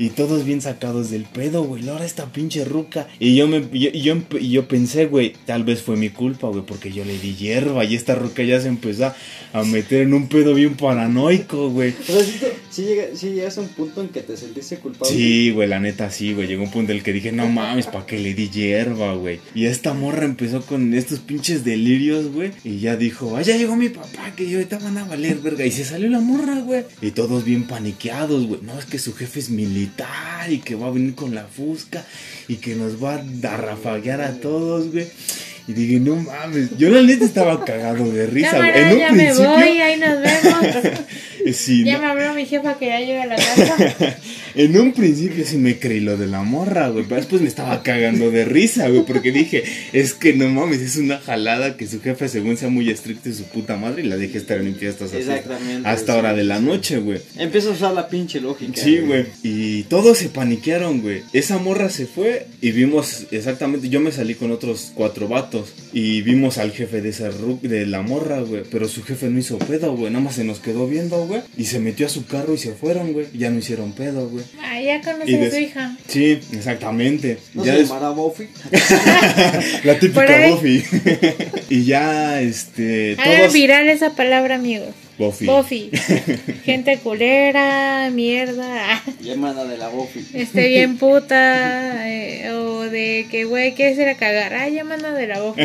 Y todos bien sacados del pedo, güey. Ahora esta pinche ruca. Y yo me yo, yo, yo pensé, güey, tal vez fue mi culpa, güey, porque yo le di hierba. Y esta ruca ya se empezó a meter en un pedo bien paranoico, güey. O sea, sí, te- sí, llega, sí llegas a un punto en que te sentiste culpable. Sí, güey, la neta sí, güey. Llegó un punto en el que dije, no mames, ¿para qué le di hierba, güey? Y esta morra empezó con estos pinches delirios, güey. Y ya dijo, ah, ya llegó mi papá, que yo ahorita van a valer, verga. Y se salió la morra, güey. Y todos bien paniqueados, güey. No, es que su jefe es militar y que va a venir con la fusca y que nos va a rafaguear a todos, güey. Y dije, no mames, yo la neta estaba cagado de risa, güey. En un ya me principio, voy, ahí nos vemos. [laughs] sí, ya no- me habló mi jefa que ya llega a la casa. [laughs] en un principio sí me creí lo de la morra, güey. Pero después me estaba cagando de risa, güey. Porque dije, es que no mames, es una jalada que su jefe, según sea muy estricto y su puta madre, y la deje estar en fiestas así. Exactamente, Hasta sí, hora de la noche, güey. Empieza a usar la pinche lógica. Sí, güey. Y todos se paniquearon, güey. Esa morra se fue y vimos exactamente. Yo me salí con otros cuatro vatos. Y vimos al jefe de esa de la morra, güey. Pero su jefe no hizo pedo, güey. Nada más se nos quedó viendo, güey. Y se metió a su carro y se fueron, güey. Ya no hicieron pedo, güey. Ah, ya conocí a su hija. Sí, exactamente. ¿No Ya se des- Buffy? [laughs] La típica. Buffy. [laughs] y ya, este. Hagan Todos. viral esa palabra, amigos. Buffy. Buffy. [laughs] Gente culera, mierda. Llamada de la Buffy. Esté bien puta. eh, o de que, güey, ¿quieres ir a cagar? Ah, llamando de la Buffy.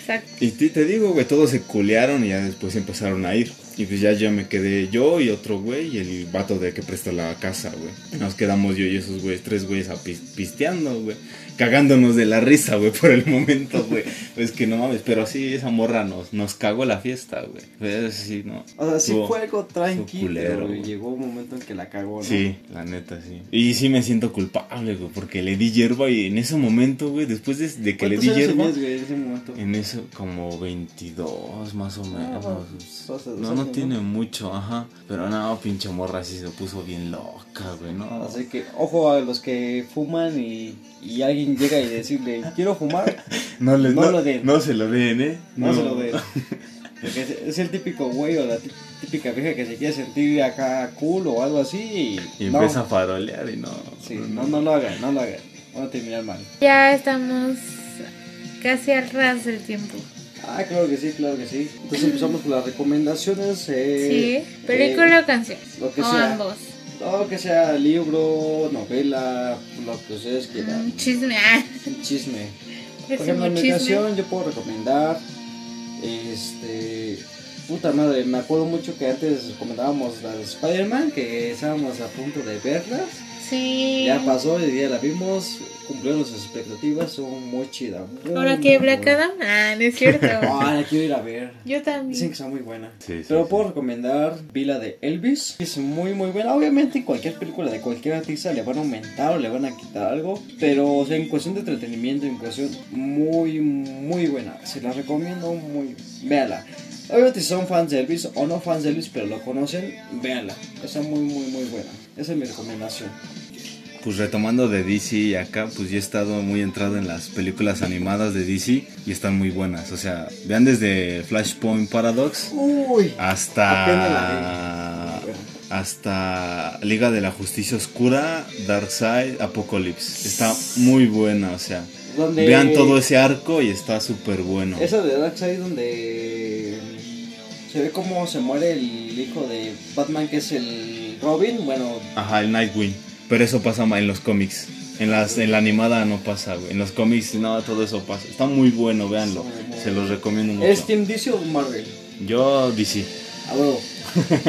Exacto. Y te, te digo, güey, todos se culearon y ya después empezaron a ir. Y pues ya, ya me quedé yo y otro güey y el vato de que presta la casa, güey. Nos quedamos yo y esos güeyes, tres güeyes pisteando, güey. Cagándonos de la risa, güey, por el momento, güey. Es que no mames, pero sí, esa morra nos, nos cagó la fiesta, güey. Pues sí, no. O sea, sí fue algo tranqui, estuvo culero, pero güey. llegó un momento en que la cagó, ¿no? Sí, la neta, sí. Y sí me siento culpable, güey, porque le di hierba y en ese momento, güey, después de, de que le ¿Cuántos di hierba... tenías, güey, en ese momento? En eso, como 22 más o menos. pues, hace dos no, no tiene ¿no? mucho, ajá. Pero no, pinche morra sí se puso bien loca, güey, ¿no? Así que, ojo a los que fuman y, y alguien llega y decirle, quiero fumar, [laughs] No, les, no no, lo den. no se lo den, ¿eh? no, se lo den. [laughs] Porque es, es el típico güey o la tí- típica vieja que se quiere sentir acá cool o algo así y, Y no, empieza a farolear y no. sí, no, no lo hagan, no lo hagan, van a terminar mal. Ya estamos casi al ras del tiempo. Ah, claro que sí, claro que sí. Entonces empezamos con las recomendaciones. Eh, Sí, película eh, o canción. lo que o sea. ambos. Lo que sea libro, novela, lo que ustedes quieran. Mm, chisme. Ah, Un chisme. Por ejemplo, en mi yo puedo recomendar, este, puta madre, me acuerdo mucho que antes comentábamos las de Spider-Man, que estábamos a punto de verlas, Sí. ya pasó, y ya la vimos, cumplió nuestras expectativas, son muy chidas. muy, Ahora que Black. Adam. Ah, no es cierto. [laughs] Ah, la quiero ir a ver. Yo Dicen también. que está muy buena. Sí, sí, Pero sí. puedo recomendar Vila de Elvis. Es muy muy buena. Obviamente en cualquier película de cualquier artista le van a aumentar o le van a quitar algo. Pero o sea, en cuestión de entretenimiento, en cuestión muy muy buena. Se la recomiendo muy. Véala. Obviamente si son fans de Elvis o no fans de Elvis pero lo conocen, véanla. Está muy muy muy buena. Esa es mi recomendación. Pues retomando de DC acá, pues yo he estado muy entrado en las películas animadas de DC y están muy buenas. O sea, vean desde Flashpoint Paradox Uy. Hasta hasta Liga de la Justicia Oscura, Darkseid, Apocalypse. Está muy buena, o sea, Donde vean todo ese arco y está súper bueno. Esa de Darkseid donde se ve cómo se muere el hijo de Batman que es el Robin, bueno, Ajá, el Nightwing. Pero eso pasa en los cómics. En, las, en la animada no pasa, güey. En los cómics, no, todo eso pasa. Está muy bueno, véanlo. Se los recomiendo mucho. ¿es Team DC o Marvel? Yo, DC. A huevo.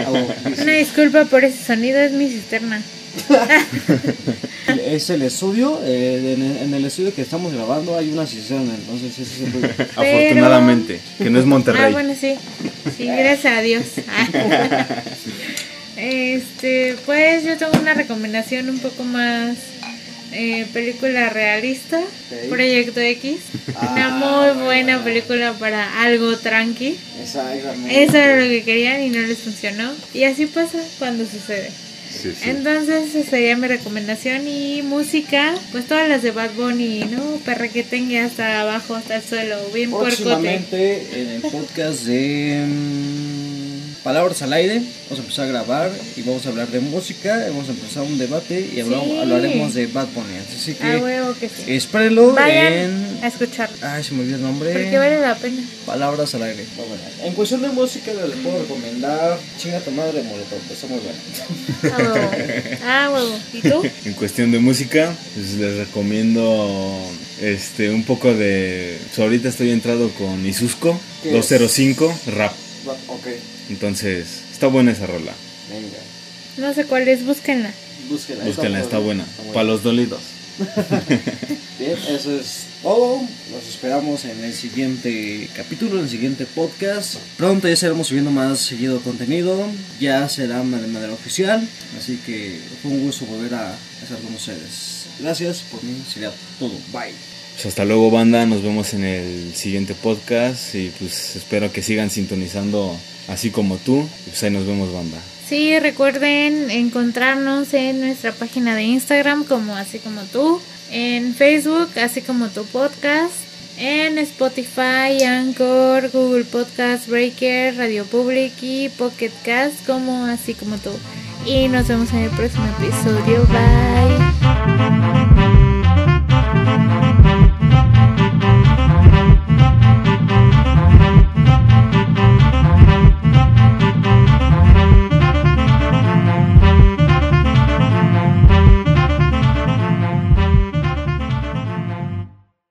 A huevo, DC. Una disculpa por ese sonido, es mi cisterna. [laughs] Es el estudio, eh, en, el, en el estudio que estamos grabando hay una cisterna, entonces ese es el ruido. Afortunadamente, que no es Monterrey. Ah, bueno, sí. Sí, gracias a Dios. [laughs] Este, pues yo tengo una recomendación un poco más eh, película realista. Proyecto X. Una Ah, muy buena película para algo tranqui. Exactamente. Eso era lo que querían y no les funcionó. Y así pasa cuando sucede. Sí, sí. Entonces esa sería mi recomendación y música, pues todas las de Bad Bunny, ¿no? Perrequetengue hasta abajo, hasta el suelo, bien puercote. Próximamente en el podcast de mm, Palabras al aire vamos a empezar a grabar y vamos a hablar de música, vamos a empezar un debate y hablamos- Sí. hablaremos de Bad Bunny. Así que A huevo que sí. espérenlo Vayan en... a escucharlo. Ay, se me olvidó el nombre. Porque vale la pena. Palabras al aire. En cuestión de música les puedo recomendar Chinga tu madre Molotov, está muy buena. A huevo. A huevo. ¿Y tú? [laughs] En cuestión de música, pues les recomiendo este un poco de. pues, ahorita estoy entrado con Isusco ¿Qué es? 205 rap. Ok, Entonces, está buena esa rola. venga. No sé cuál es, búsquenla. Búsquela. Búsquenla, está buena. Para los dolidos. [laughs] Bien, eso es todo. Los esperamos en el siguiente capítulo, en el siguiente podcast. Pronto ya estaremos subiendo más seguido contenido. Ya será de manera oficial. Así que fue un gusto volver a estar con ustedes. Gracias por mí. Sería todo. Bye. Pues hasta luego banda, nos vemos en el siguiente podcast y pues espero que sigan sintonizando así como tú. Pues ahí nos vemos banda. Sí, recuerden encontrarnos en nuestra página de Instagram como así como tú, en Facebook así como tu podcast, en Spotify, Anchor, Google Podcast, Breaker, Radio Public y Pocket Cast como así como tú. Y nos vemos en el próximo episodio. Bye.